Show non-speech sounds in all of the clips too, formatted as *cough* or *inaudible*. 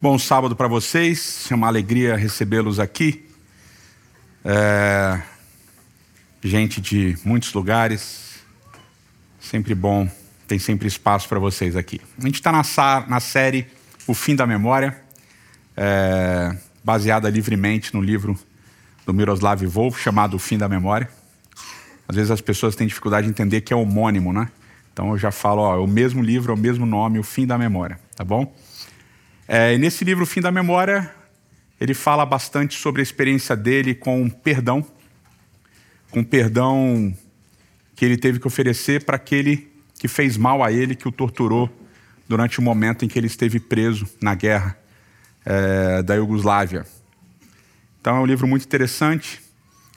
Bom sábado para vocês, é uma alegria recebê-los aqui. É... Gente de muitos lugares, sempre bom, tem sempre espaço para vocês aqui. A gente está na, na, série O Fim da Memória, é... baseada livremente no livro do Miroslav Volf, chamado O Fim da Memória. Às vezes as pessoas têm dificuldade de entender que é homônimo, né? Então eu já falo, ó, é o mesmo livro, é o mesmo nome, O Fim da Memória, tá bom? É, nesse livro, Fim da Memória, ele fala bastante sobre a experiência dele com perdão, com perdão que ele teve que oferecer para aquele que fez mal a ele, que o torturou durante o momento em que ele esteve preso na guerra é, da Iugoslávia. Então é um livro muito interessante.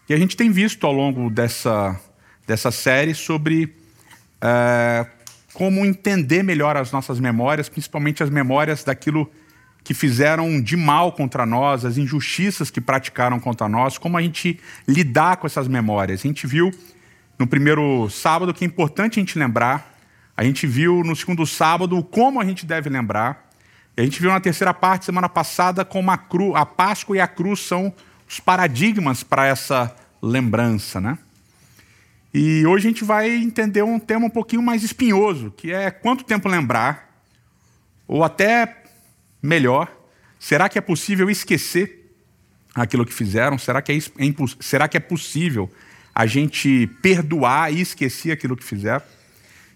E a gente tem visto ao longo dessa, dessa série sobre é, como entender melhor as nossas memórias, principalmente as memórias daquilo que fizeram de mal contra nós, as injustiças que praticaram contra nós, como a gente lidar com essas memórias. A gente viu no primeiro sábado que é importante a gente lembrar, a gente viu no segundo sábado como a gente deve lembrar, e a gente viu na terceira parte, semana passada, como a, cru, a Páscoa e a cruz são os paradigmas para essa lembrança. Né? E hoje a gente vai entender um tema um pouquinho mais espinhoso, que é quanto tempo lembrar, ou até melhor? Será que é possível esquecer aquilo que fizeram? Será que é, é será que é possível a gente perdoar e esquecer aquilo que fizeram?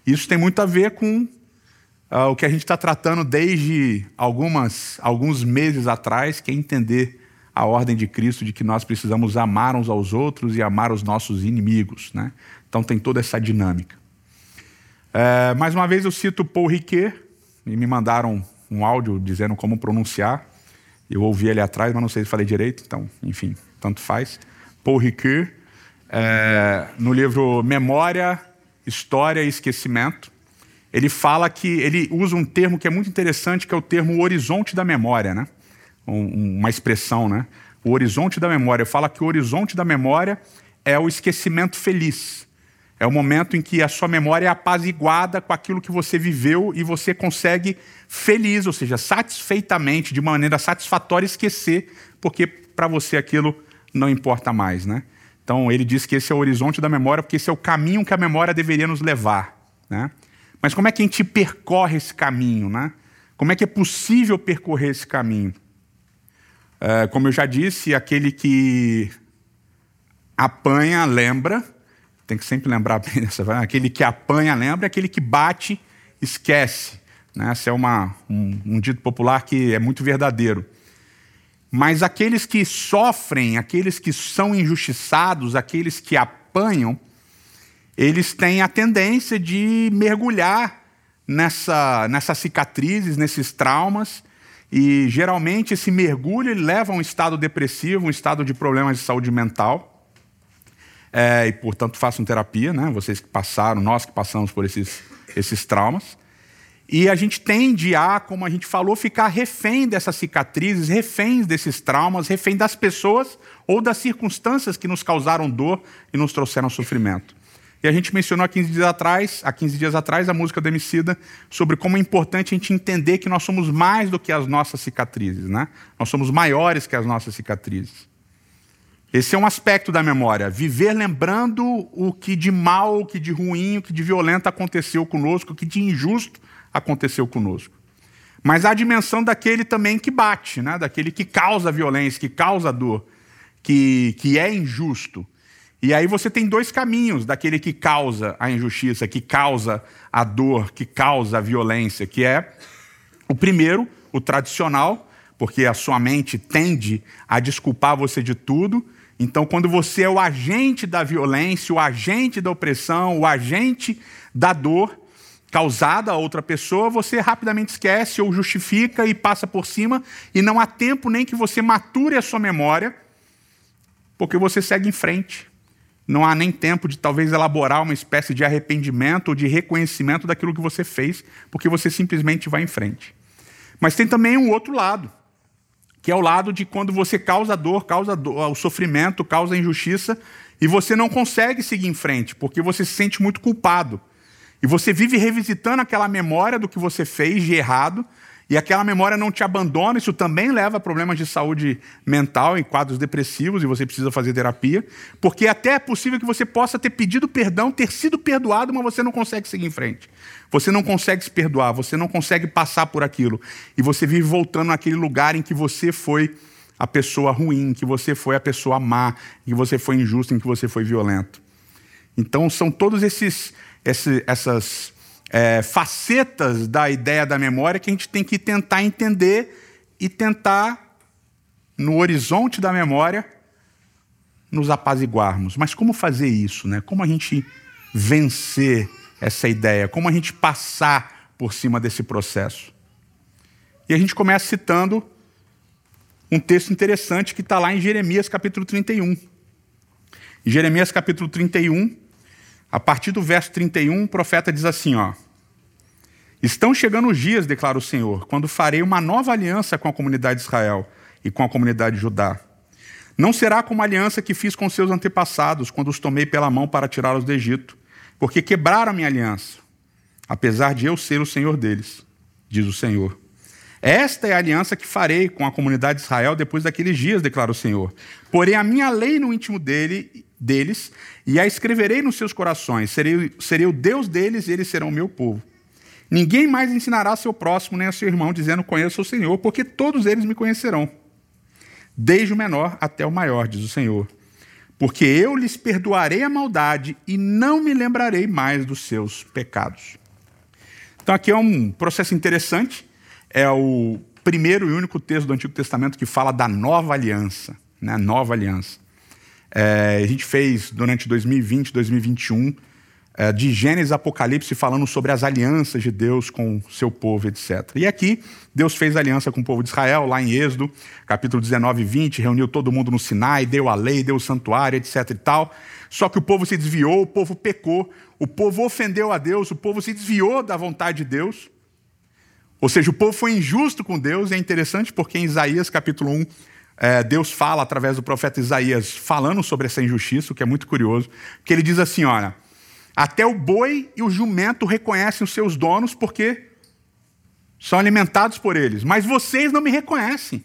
Isso tem muito a ver com uh, o que a gente está tratando desde algumas, alguns meses atrás, que é entender a ordem de Cristo de que nós precisamos amar uns aos outros e amar os nossos inimigos. Né? Então tem toda essa dinâmica. É, mais uma vez eu cito Paul Riquet, e me mandaram um áudio dizendo como pronunciar. Eu ouvi ele atrás, mas não sei se falei direito, então, enfim, tanto faz. Paul Ricoeur, é, no livro Memória, História e Esquecimento, ele fala que ele usa um termo que é muito interessante, que é o termo horizonte da memória, né? Um, uma expressão, né? O horizonte da memória. Fala que o horizonte da memória é o esquecimento feliz. É o momento em que a sua memória é apaziguada com aquilo que você viveu e você consegue feliz, ou seja, satisfeitamente, de maneira satisfatória, esquecer, porque para você aquilo não importa mais. Né? Então, ele diz que esse é o horizonte da memória, porque esse é o caminho que a memória deveria nos levar. Né? Mas como é que a gente percorre esse caminho? Né? Como é que é possível percorrer esse caminho? É, como eu já disse, aquele que apanha, lembra tem que sempre lembrar bem dessa. Aquele que apanha lembra, aquele que bate esquece. Né? Esse é uma, um, um dito popular que é muito verdadeiro. Mas aqueles que sofrem, aqueles que são injustiçados, aqueles que apanham, eles têm a tendência de mergulhar nessa, nessas cicatrizes, nesses traumas, e geralmente esse mergulho leva a um estado depressivo, um estado de problemas de saúde mental é, e, portanto, façam terapia, né? vocês que passaram, nós que passamos por esses, esses traumas. E a gente tende a, como a gente falou, ficar refém dessas cicatrizes, refém desses traumas, refém das pessoas ou das circunstâncias que nos causaram dor e nos trouxeram sofrimento. E a gente mencionou há 15 dias atrás, há 15 dias atrás, a música da Emicida, sobre como é importante a gente entender que nós somos mais do que as nossas cicatrizes, né? Nós somos maiores que as nossas cicatrizes. Esse é um aspecto da memória. Viver lembrando o que de mal, o que de ruim, o que de violento aconteceu conosco, o que de injusto aconteceu conosco. Mas há a dimensão daquele também que bate, né? daquele que causa violência, que causa dor, que, que é injusto. E aí você tem dois caminhos daquele que causa a injustiça, que causa a dor, que causa a violência, que é o primeiro, o tradicional, porque a sua mente tende a desculpar você de tudo, então, quando você é o agente da violência, o agente da opressão, o agente da dor causada a outra pessoa, você rapidamente esquece ou justifica e passa por cima, e não há tempo nem que você mature a sua memória, porque você segue em frente. Não há nem tempo de talvez elaborar uma espécie de arrependimento ou de reconhecimento daquilo que você fez, porque você simplesmente vai em frente. Mas tem também um outro lado que é o lado de quando você causa dor, causa dor, o sofrimento, causa injustiça, e você não consegue seguir em frente, porque você se sente muito culpado. E você vive revisitando aquela memória do que você fez de errado, e aquela memória não te abandona, isso também leva a problemas de saúde mental, em quadros depressivos, e você precisa fazer terapia, porque até é possível que você possa ter pedido perdão, ter sido perdoado, mas você não consegue seguir em frente. Você não consegue se perdoar, você não consegue passar por aquilo, e você vive voltando naquele lugar em que você foi a pessoa ruim, em que você foi a pessoa má, em que você foi injusto, em que você foi violento. Então, são todos esses, esses essas é, facetas da ideia da memória que a gente tem que tentar entender e tentar, no horizonte da memória, nos apaziguarmos. Mas como fazer isso? Né? Como a gente vencer essa ideia? Como a gente passar por cima desse processo? E a gente começa citando um texto interessante que está lá em Jeremias capítulo 31. Em Jeremias capítulo 31, a partir do verso 31, o profeta diz assim: ó, Estão chegando os dias, declara o Senhor, quando farei uma nova aliança com a comunidade de Israel e com a comunidade de Judá. Não será como a aliança que fiz com seus antepassados, quando os tomei pela mão para tirá-los do Egito, porque quebraram a minha aliança, apesar de eu ser o Senhor deles, diz o Senhor. Esta é a aliança que farei com a comunidade de Israel depois daqueles dias, declara o Senhor. Porém a minha lei no íntimo dele, deles e a escreverei nos seus corações. Serei, serei o Deus deles e eles serão o meu povo. Ninguém mais ensinará ao seu próximo nem ao seu irmão, dizendo: Conheço o Senhor, porque todos eles me conhecerão, desde o menor até o maior, diz o Senhor. Porque eu lhes perdoarei a maldade e não me lembrarei mais dos seus pecados. Então, aqui é um processo interessante. É o primeiro e único texto do Antigo Testamento que fala da nova aliança. Né? Nova aliança. É, a gente fez durante 2020, 2021 é, de Gênesis Apocalipse falando sobre as alianças de Deus com seu povo, etc. E aqui, Deus fez aliança com o povo de Israel, lá em Êxodo, capítulo 19 e 20, reuniu todo mundo no Sinai, deu a lei, deu o santuário, etc. e tal. Só que o povo se desviou, o povo pecou, o povo ofendeu a Deus, o povo se desviou da vontade de Deus. Ou seja, o povo foi injusto com Deus, e é interessante porque em Isaías capítulo 1, é, Deus fala através do profeta Isaías, falando sobre essa injustiça, o que é muito curioso, que ele diz assim: olha. Até o boi e o jumento reconhecem os seus donos porque são alimentados por eles. Mas vocês não me reconhecem.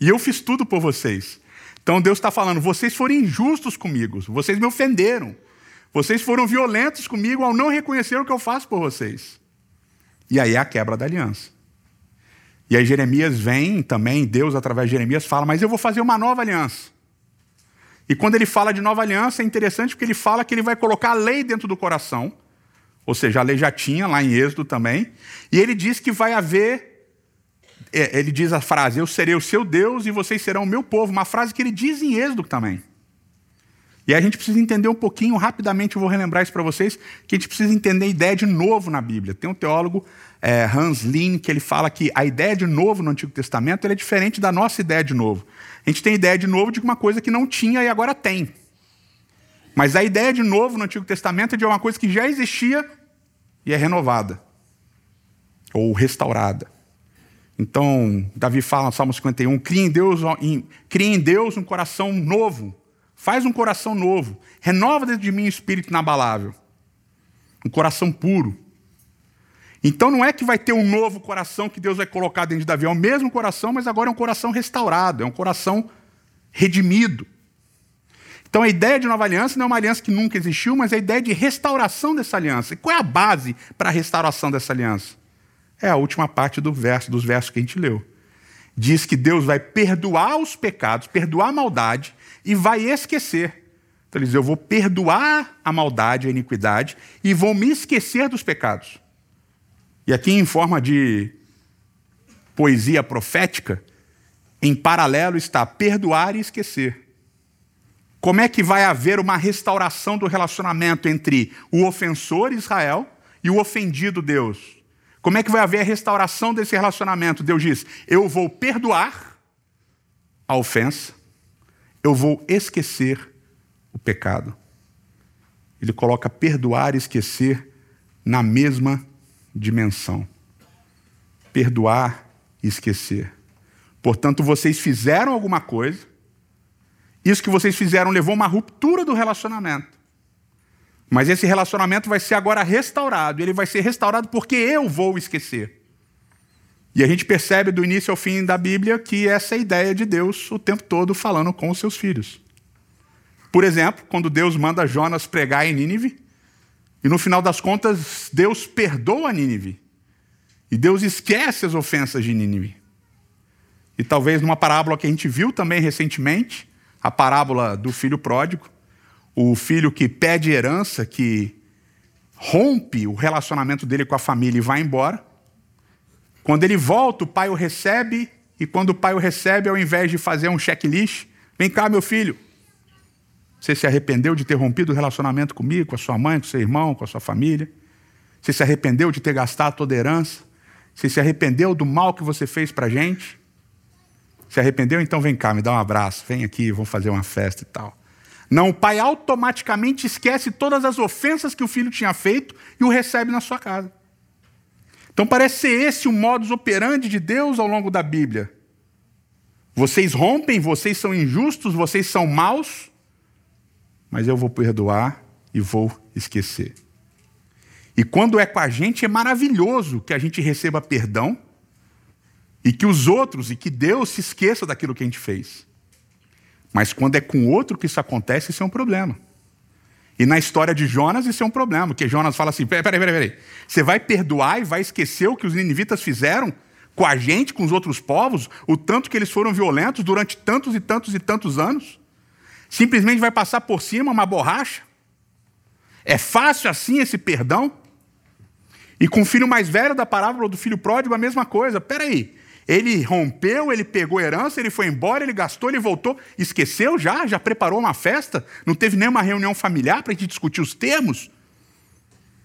E eu fiz tudo por vocês. Então Deus está falando: vocês foram injustos comigo, vocês me ofenderam, vocês foram violentos comigo ao não reconhecer o que eu faço por vocês. E aí é a quebra da aliança. E aí Jeremias vem também, Deus através de Jeremias fala: Mas eu vou fazer uma nova aliança. E quando ele fala de nova aliança, é interessante porque ele fala que ele vai colocar a lei dentro do coração. Ou seja, a lei já tinha lá em Êxodo também. E ele diz que vai haver. É, ele diz a frase: Eu serei o seu Deus e vocês serão o meu povo. Uma frase que ele diz em Êxodo também. E a gente precisa entender um pouquinho, rapidamente eu vou relembrar isso para vocês, que a gente precisa entender a ideia de novo na Bíblia. Tem um teólogo, é, Hans Lin, que ele fala que a ideia de novo no Antigo Testamento é diferente da nossa ideia de novo. A gente tem ideia de novo de uma coisa que não tinha e agora tem. Mas a ideia de novo no Antigo Testamento é de uma coisa que já existia e é renovada ou restaurada. Então, Davi fala no Salmo 51, cria em Deus, cria em Deus um coração novo. Faz um coração novo. Renova dentro de mim o espírito inabalável. Um coração puro. Então não é que vai ter um novo coração que Deus vai colocar dentro de Davi, é o mesmo coração, mas agora é um coração restaurado, é um coração redimido. Então a ideia de nova aliança não é uma aliança que nunca existiu, mas é a ideia de restauração dessa aliança. E qual é a base para a restauração dessa aliança? É a última parte do verso, dos versos que a gente leu. Diz que Deus vai perdoar os pecados, perdoar a maldade e vai esquecer. Então ele diz: Eu vou perdoar a maldade, a iniquidade e vou me esquecer dos pecados. E aqui, em forma de poesia profética, em paralelo está perdoar e esquecer. Como é que vai haver uma restauração do relacionamento entre o ofensor Israel e o ofendido Deus? Como é que vai haver a restauração desse relacionamento? Deus diz: Eu vou perdoar a ofensa, eu vou esquecer o pecado. Ele coloca perdoar e esquecer na mesma dimensão: perdoar e esquecer. Portanto, vocês fizeram alguma coisa, isso que vocês fizeram levou uma ruptura do relacionamento. Mas esse relacionamento vai ser agora restaurado, ele vai ser restaurado porque eu vou esquecer. E a gente percebe do início ao fim da Bíblia que essa é a ideia de Deus o tempo todo falando com os seus filhos. Por exemplo, quando Deus manda Jonas pregar em Nínive, e no final das contas, Deus perdoa Nínive. E Deus esquece as ofensas de Nínive. E talvez numa parábola que a gente viu também recentemente, a parábola do filho pródigo, o filho que pede herança, que rompe o relacionamento dele com a família e vai embora. Quando ele volta, o pai o recebe, e quando o pai o recebe, ao invés de fazer um checklist, vem cá, meu filho. Você se arrependeu de ter rompido o relacionamento comigo, com a sua mãe, com seu irmão, com a sua família? Você se arrependeu de ter gastado toda a herança? Você se arrependeu do mal que você fez para gente? Se arrependeu? Então vem cá, me dá um abraço, vem aqui, vamos fazer uma festa e tal. Não, o pai automaticamente esquece todas as ofensas que o filho tinha feito e o recebe na sua casa. Então parece ser esse o modus operandi de Deus ao longo da Bíblia. Vocês rompem, vocês são injustos, vocês são maus, mas eu vou perdoar e vou esquecer. E quando é com a gente, é maravilhoso que a gente receba perdão e que os outros e que Deus se esqueça daquilo que a gente fez. Mas quando é com outro que isso acontece, isso é um problema. E na história de Jonas, isso é um problema, porque Jonas fala assim: peraí, peraí, peraí. Você vai perdoar e vai esquecer o que os ninivitas fizeram com a gente, com os outros povos, o tanto que eles foram violentos durante tantos e tantos e tantos anos? Simplesmente vai passar por cima uma borracha? É fácil assim esse perdão? E com o filho mais velho da parábola do filho pródigo, a mesma coisa. Peraí, ele rompeu, ele pegou herança, ele foi embora, ele gastou, ele voltou. Esqueceu já? Já preparou uma festa? Não teve nenhuma reunião familiar para a gente discutir os termos?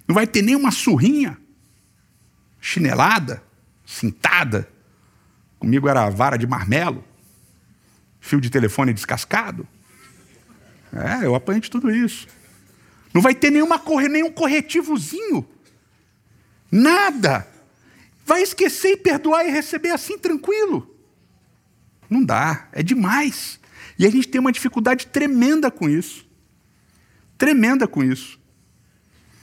Não vai ter nenhuma surrinha? Chinelada? Cintada? Comigo era vara de marmelo? Fio de telefone descascado? É, eu apanhei de tudo isso. Não vai ter nenhuma, nenhum corretivozinho. Nada. Vai esquecer e perdoar e receber assim tranquilo? Não dá, é demais. E a gente tem uma dificuldade tremenda com isso. Tremenda com isso.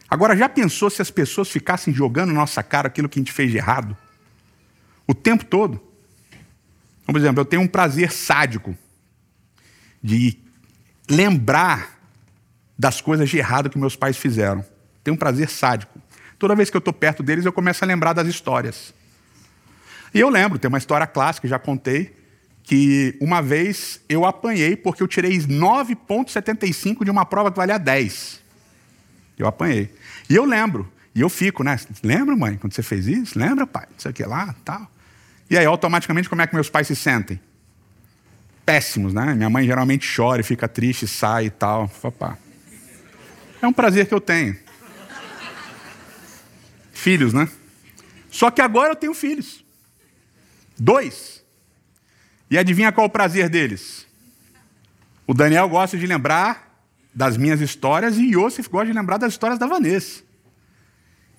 Agora, já pensou se as pessoas ficassem jogando na nossa cara aquilo que a gente fez de errado? O tempo todo? Por exemplo, eu tenho um prazer sádico de lembrar das coisas de errado que meus pais fizeram. Tenho um prazer sádico. Toda vez que eu estou perto deles, eu começo a lembrar das histórias. E eu lembro, tem uma história clássica, já contei, que uma vez eu apanhei porque eu tirei 9,75 de uma prova que valia 10. Eu apanhei. E eu lembro, e eu fico, né? Lembra, mãe, quando você fez isso? Lembra, pai? Não sei o que lá, tal. E aí, automaticamente, como é que meus pais se sentem? Péssimos, né? Minha mãe geralmente chora fica triste, sai e tal. Opa. É um prazer que eu tenho filhos, né? Só que agora eu tenho filhos. Dois. E adivinha qual o prazer deles? O Daniel gosta de lembrar das minhas histórias e Yosef gosta de lembrar das histórias da Vanessa.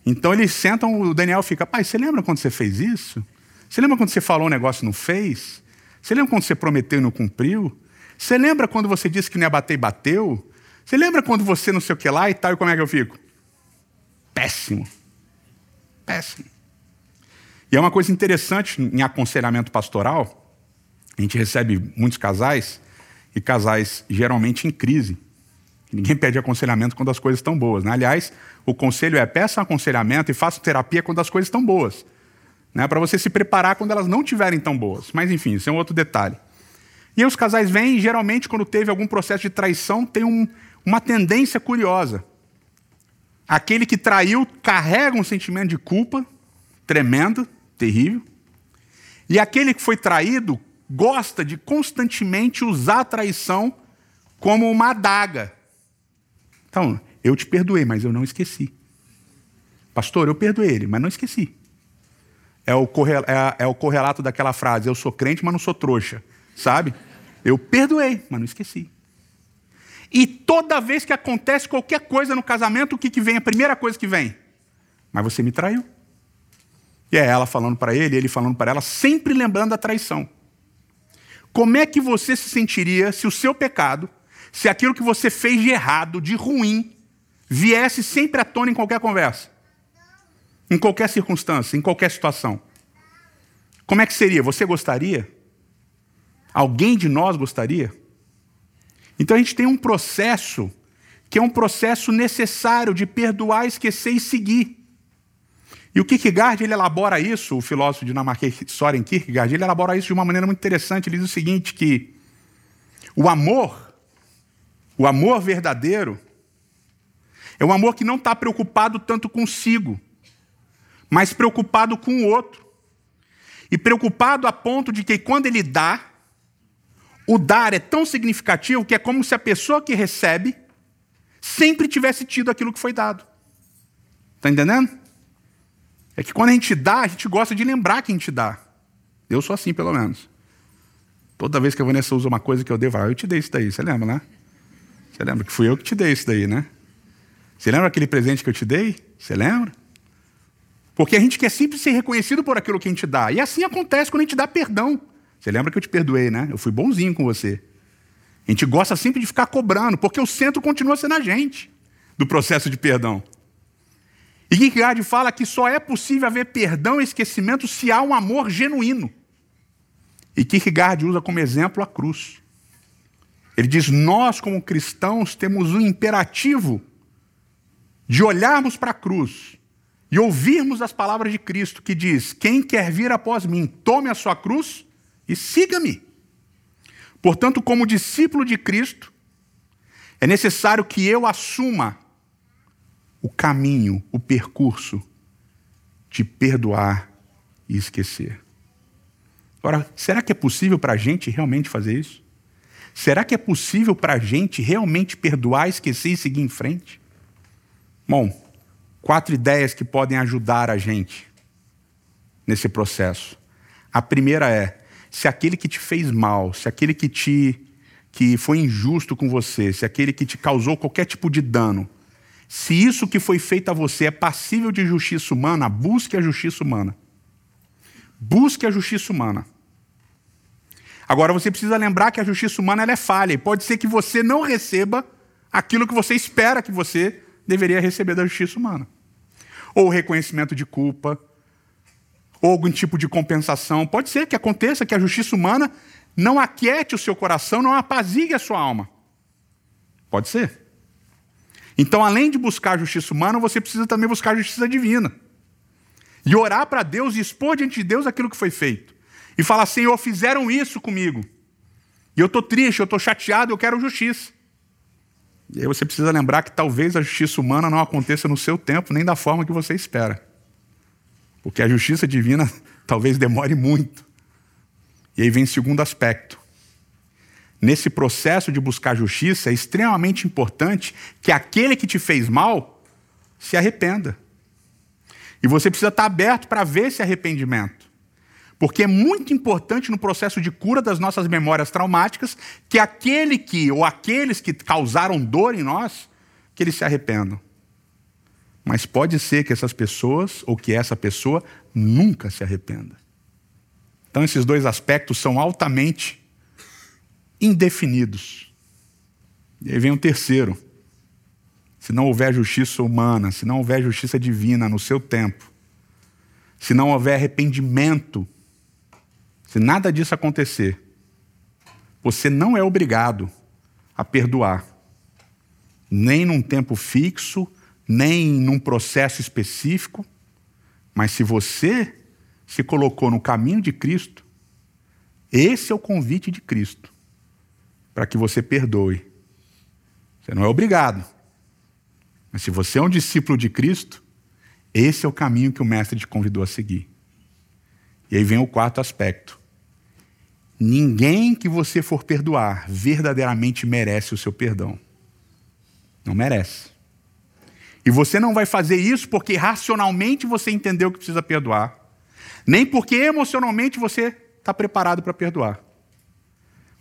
Então eles sentam, o Daniel fica, pai, você lembra quando você fez isso? Você lembra quando você falou um negócio e não fez? Você lembra quando você prometeu e não cumpriu? Você lembra quando você disse que não ia bater e bateu? Você lembra quando você não sei o que lá e tal, e como é que eu fico? Péssimo péssimo. E é uma coisa interessante em aconselhamento pastoral, a gente recebe muitos casais, e casais geralmente em crise. Ninguém pede aconselhamento quando as coisas estão boas. Né? Aliás, o conselho é peça aconselhamento e faça terapia quando as coisas estão boas. Né? Para você se preparar quando elas não estiverem tão boas. Mas enfim, isso é um outro detalhe. E aí os casais vêm e geralmente, quando teve algum processo de traição, tem um, uma tendência curiosa. Aquele que traiu carrega um sentimento de culpa tremendo, terrível. E aquele que foi traído gosta de constantemente usar a traição como uma adaga. Então, eu te perdoei, mas eu não esqueci. Pastor, eu perdoei ele, mas não esqueci. É o, é, é correlato daquela frase: eu sou crente, mas não sou trouxa. Sabe? Eu perdoei, mas não esqueci. E toda vez que acontece qualquer coisa no casamento, o que, que vem? A primeira coisa que vem? Mas você me traiu. E é ela falando para ele, ele falando para ela, sempre lembrando a traição. Como é que você se sentiria se o seu pecado, se aquilo que você fez de errado, de ruim, viesse sempre à tona em qualquer conversa? Em qualquer circunstância, em qualquer situação? Como é que seria? Você gostaria? Alguém de nós gostaria? Então a gente tem um processo que é um processo necessário de perdoar, esquecer e seguir. E o Kierkegaard, ele elabora isso, o filósofo dinamarquês Soren Kierkegaard, ele elabora isso de uma maneira muito interessante. Ele diz o seguinte, que o amor, o amor verdadeiro, é um amor que não está preocupado tanto consigo, mas preocupado com o outro. E preocupado a ponto de que quando ele dá, o dar é tão significativo que é como se a pessoa que recebe sempre tivesse tido aquilo que foi dado. Está entendendo? É que quando a gente dá, a gente gosta de lembrar que a gente dá. Eu sou assim, pelo menos. Toda vez que a Vanessa usa uma coisa que eu devo, ah, eu te dei isso daí. Você lembra, né? Você lembra que fui eu que te dei isso daí, né? Você lembra aquele presente que eu te dei? Você lembra? Porque a gente quer sempre ser reconhecido por aquilo que a gente dá. E assim acontece quando a gente dá perdão. Você lembra que eu te perdoei, né? Eu fui bonzinho com você. A gente gosta sempre de ficar cobrando, porque o centro continua sendo a gente do processo de perdão. E Kierkegaard fala que só é possível haver perdão e esquecimento se há um amor genuíno. E Kierkegaard usa como exemplo a cruz. Ele diz: Nós, como cristãos, temos um imperativo de olharmos para a cruz e ouvirmos as palavras de Cristo, que diz: Quem quer vir após mim, tome a sua cruz e siga-me. Portanto, como discípulo de Cristo, é necessário que eu assuma o caminho, o percurso de perdoar e esquecer. Agora, será que é possível para a gente realmente fazer isso? Será que é possível para a gente realmente perdoar, esquecer e seguir em frente? Bom, quatro ideias que podem ajudar a gente nesse processo. A primeira é: se aquele que te fez mal, se aquele que te que foi injusto com você, se aquele que te causou qualquer tipo de dano, se isso que foi feito a você é passível de justiça humana, busque a justiça humana. Busque a justiça humana. Agora você precisa lembrar que a justiça humana é falha e pode ser que você não receba aquilo que você espera que você deveria receber da justiça humana. Ou reconhecimento de culpa, ou algum tipo de compensação. Pode ser que aconteça que a justiça humana não aquiete o seu coração, não apazigue a sua alma. Pode ser. Então, além de buscar a justiça humana, você precisa também buscar a justiça divina. E orar para Deus e expor diante de Deus aquilo que foi feito. E falar, Senhor, fizeram isso comigo. E eu estou triste, eu estou chateado, eu quero justiça. E aí você precisa lembrar que talvez a justiça humana não aconteça no seu tempo, nem da forma que você espera. Porque a justiça divina *laughs* talvez demore muito. E aí vem o segundo aspecto. Nesse processo de buscar justiça, é extremamente importante que aquele que te fez mal se arrependa. E você precisa estar aberto para ver esse arrependimento. Porque é muito importante no processo de cura das nossas memórias traumáticas que aquele que, ou aqueles que causaram dor em nós, que eles se arrependam. Mas pode ser que essas pessoas, ou que essa pessoa, nunca se arrependa. Então, esses dois aspectos são altamente indefinidos. E aí vem o terceiro. Se não houver justiça humana, se não houver justiça divina no seu tempo, se não houver arrependimento se nada disso acontecer, você não é obrigado a perdoar, nem num tempo fixo, nem num processo específico, mas se você se colocou no caminho de Cristo, esse é o convite de Cristo para que você perdoe. Você não é obrigado. Mas se você é um discípulo de Cristo, esse é o caminho que o Mestre te convidou a seguir. E aí vem o quarto aspecto. Ninguém que você for perdoar verdadeiramente merece o seu perdão. Não merece. E você não vai fazer isso porque racionalmente você entendeu que precisa perdoar, nem porque emocionalmente você está preparado para perdoar.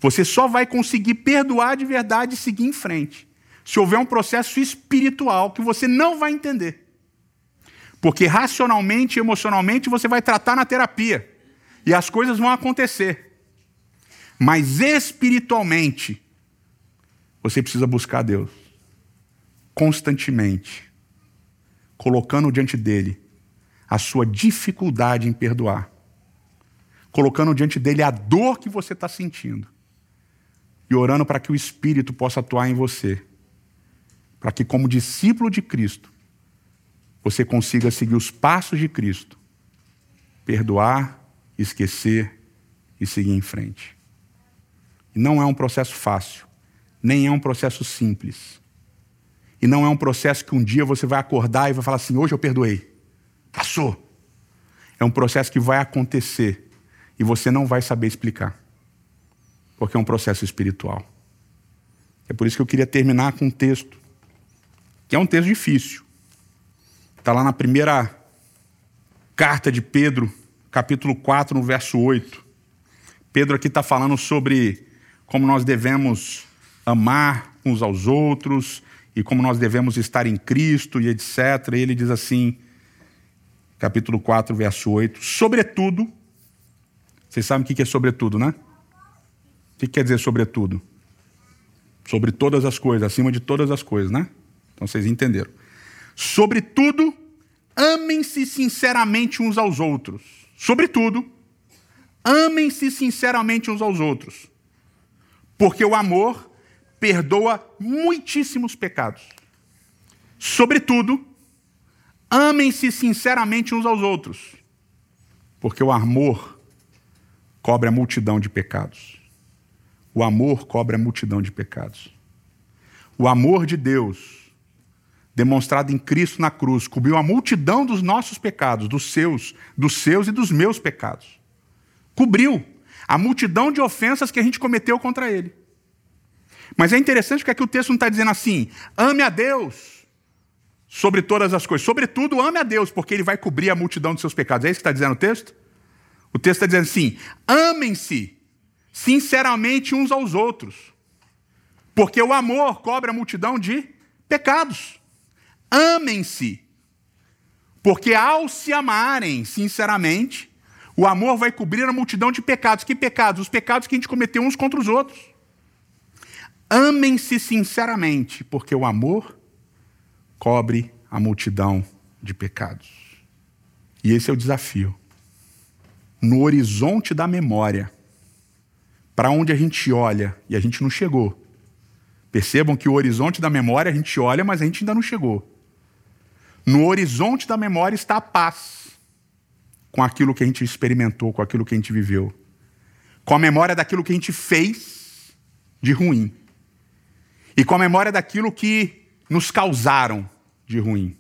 Você só vai conseguir perdoar de verdade e seguir em frente se houver um processo espiritual que você não vai entender. Porque racionalmente e emocionalmente você vai tratar na terapia. E as coisas vão acontecer. Mas espiritualmente, você precisa buscar Deus. Constantemente. Colocando diante dele a sua dificuldade em perdoar. colocando diante dele a dor que você está sentindo e orando para que o Espírito possa atuar em você, para que, como discípulo de Cristo, você consiga seguir os passos de Cristo, perdoar, esquecer e seguir em frente. Não é um processo fácil, nem é um processo simples. E não é um processo que um dia você vai acordar e vai falar assim: hoje eu perdoei. Passou. É um processo que vai acontecer e você não vai saber explicar, porque é um processo espiritual. É por isso que eu queria terminar com um texto, que é um texto difícil. Está lá na primeira carta de Pedro, capítulo 4, no verso 8. Pedro aqui está falando sobre como nós devemos amar uns aos outros e como nós devemos estar em Cristo e etc. E ele diz assim, capítulo 4, verso 8: Sobretudo, vocês sabem o que é sobretudo, né? O que quer dizer sobretudo? Sobre todas as coisas, acima de todas as coisas, né? Então vocês entenderam. Sobretudo, amem-se sinceramente uns aos outros. Sobretudo, amem-se sinceramente uns aos outros. Porque o amor perdoa muitíssimos pecados. Sobretudo, amem-se sinceramente uns aos outros. Porque o amor cobre a multidão de pecados. O amor cobre a multidão de pecados. O amor de Deus, demonstrado em Cristo na cruz, cobriu a multidão dos nossos pecados, dos seus, dos seus e dos meus pecados. Cobriu a multidão de ofensas que a gente cometeu contra Ele. Mas é interessante porque aqui o texto não está dizendo assim: ame a Deus sobre todas as coisas. Sobretudo, ame a Deus, porque Ele vai cobrir a multidão dos seus pecados. É isso que está dizendo o texto? O texto está dizendo assim: amem-se sinceramente uns aos outros, porque o amor cobre a multidão de pecados. Amem-se, porque ao se amarem sinceramente, o amor vai cobrir a multidão de pecados. Que pecados? Os pecados que a gente cometeu uns contra os outros. Amem-se sinceramente, porque o amor cobre a multidão de pecados. E esse é o desafio no horizonte da memória, para onde a gente olha e a gente não chegou. Percebam que o horizonte da memória a gente olha, mas a gente ainda não chegou. No horizonte da memória está a paz com aquilo que a gente experimentou, com aquilo que a gente viveu, com a memória daquilo que a gente fez de ruim e com a memória daquilo que nos causaram de ruim.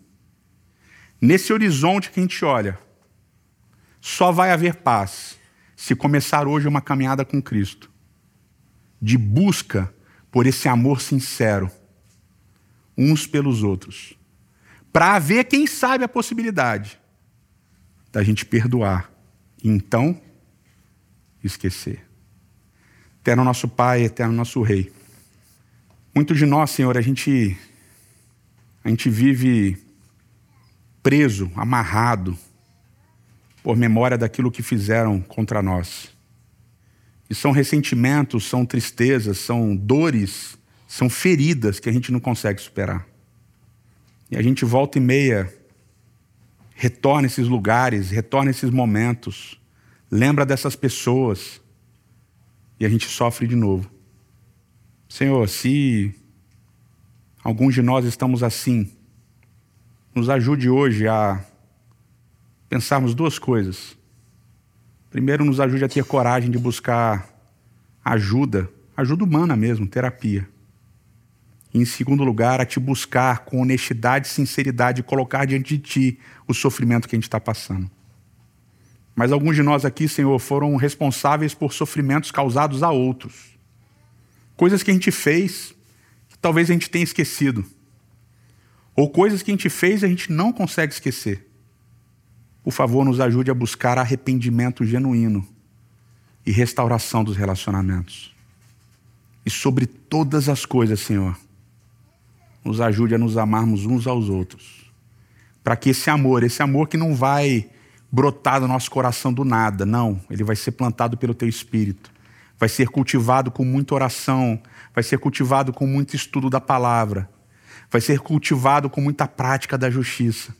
Nesse horizonte que a gente olha, só vai haver paz se começar hoje uma caminhada com Cristo, de busca por esse amor sincero, uns pelos outros, para haver, quem sabe, a possibilidade da gente perdoar e então esquecer. Eterno nosso Pai, eterno nosso Rei. Muitos de nós, Senhor, a gente, a gente vive preso, amarrado, por memória daquilo que fizeram contra nós. E são ressentimentos, são tristezas, são dores, são feridas que a gente não consegue superar. E a gente volta e meia, retorna esses lugares, retorna esses momentos, lembra dessas pessoas e a gente sofre de novo. Senhor, se alguns de nós estamos assim, nos ajude hoje a pensarmos duas coisas. Primeiro, nos ajude a ter coragem de buscar ajuda, ajuda humana mesmo, terapia. E, em segundo lugar, a te buscar com honestidade e sinceridade e colocar diante de ti o sofrimento que a gente está passando. Mas alguns de nós aqui, Senhor, foram responsáveis por sofrimentos causados a outros. Coisas que a gente fez que talvez a gente tenha esquecido. Ou coisas que a gente fez e a gente não consegue esquecer por favor, nos ajude a buscar arrependimento genuíno e restauração dos relacionamentos. E sobre todas as coisas, Senhor, nos ajude a nos amarmos uns aos outros. Para que esse amor, esse amor que não vai brotar do nosso coração do nada, não, ele vai ser plantado pelo teu espírito. Vai ser cultivado com muita oração, vai ser cultivado com muito estudo da palavra, vai ser cultivado com muita prática da justiça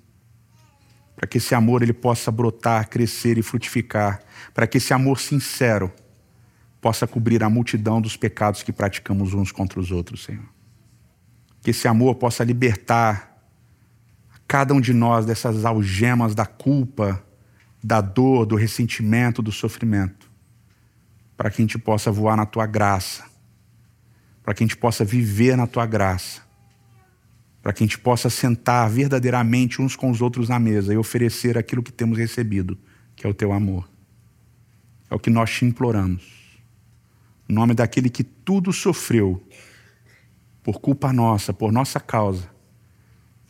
para que esse amor ele possa brotar, crescer e frutificar, para que esse amor sincero possa cobrir a multidão dos pecados que praticamos uns contra os outros, Senhor. Que esse amor possa libertar cada um de nós dessas algemas da culpa, da dor, do ressentimento, do sofrimento, para que a gente possa voar na tua graça, para que a gente possa viver na tua graça, para que a gente possa sentar verdadeiramente uns com os outros na mesa e oferecer aquilo que temos recebido, que é o teu amor. É o que nós te imploramos. O nome daquele que tudo sofreu por culpa nossa, por nossa causa,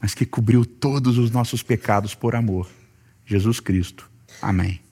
mas que cobriu todos os nossos pecados por amor. Jesus Cristo. Amém.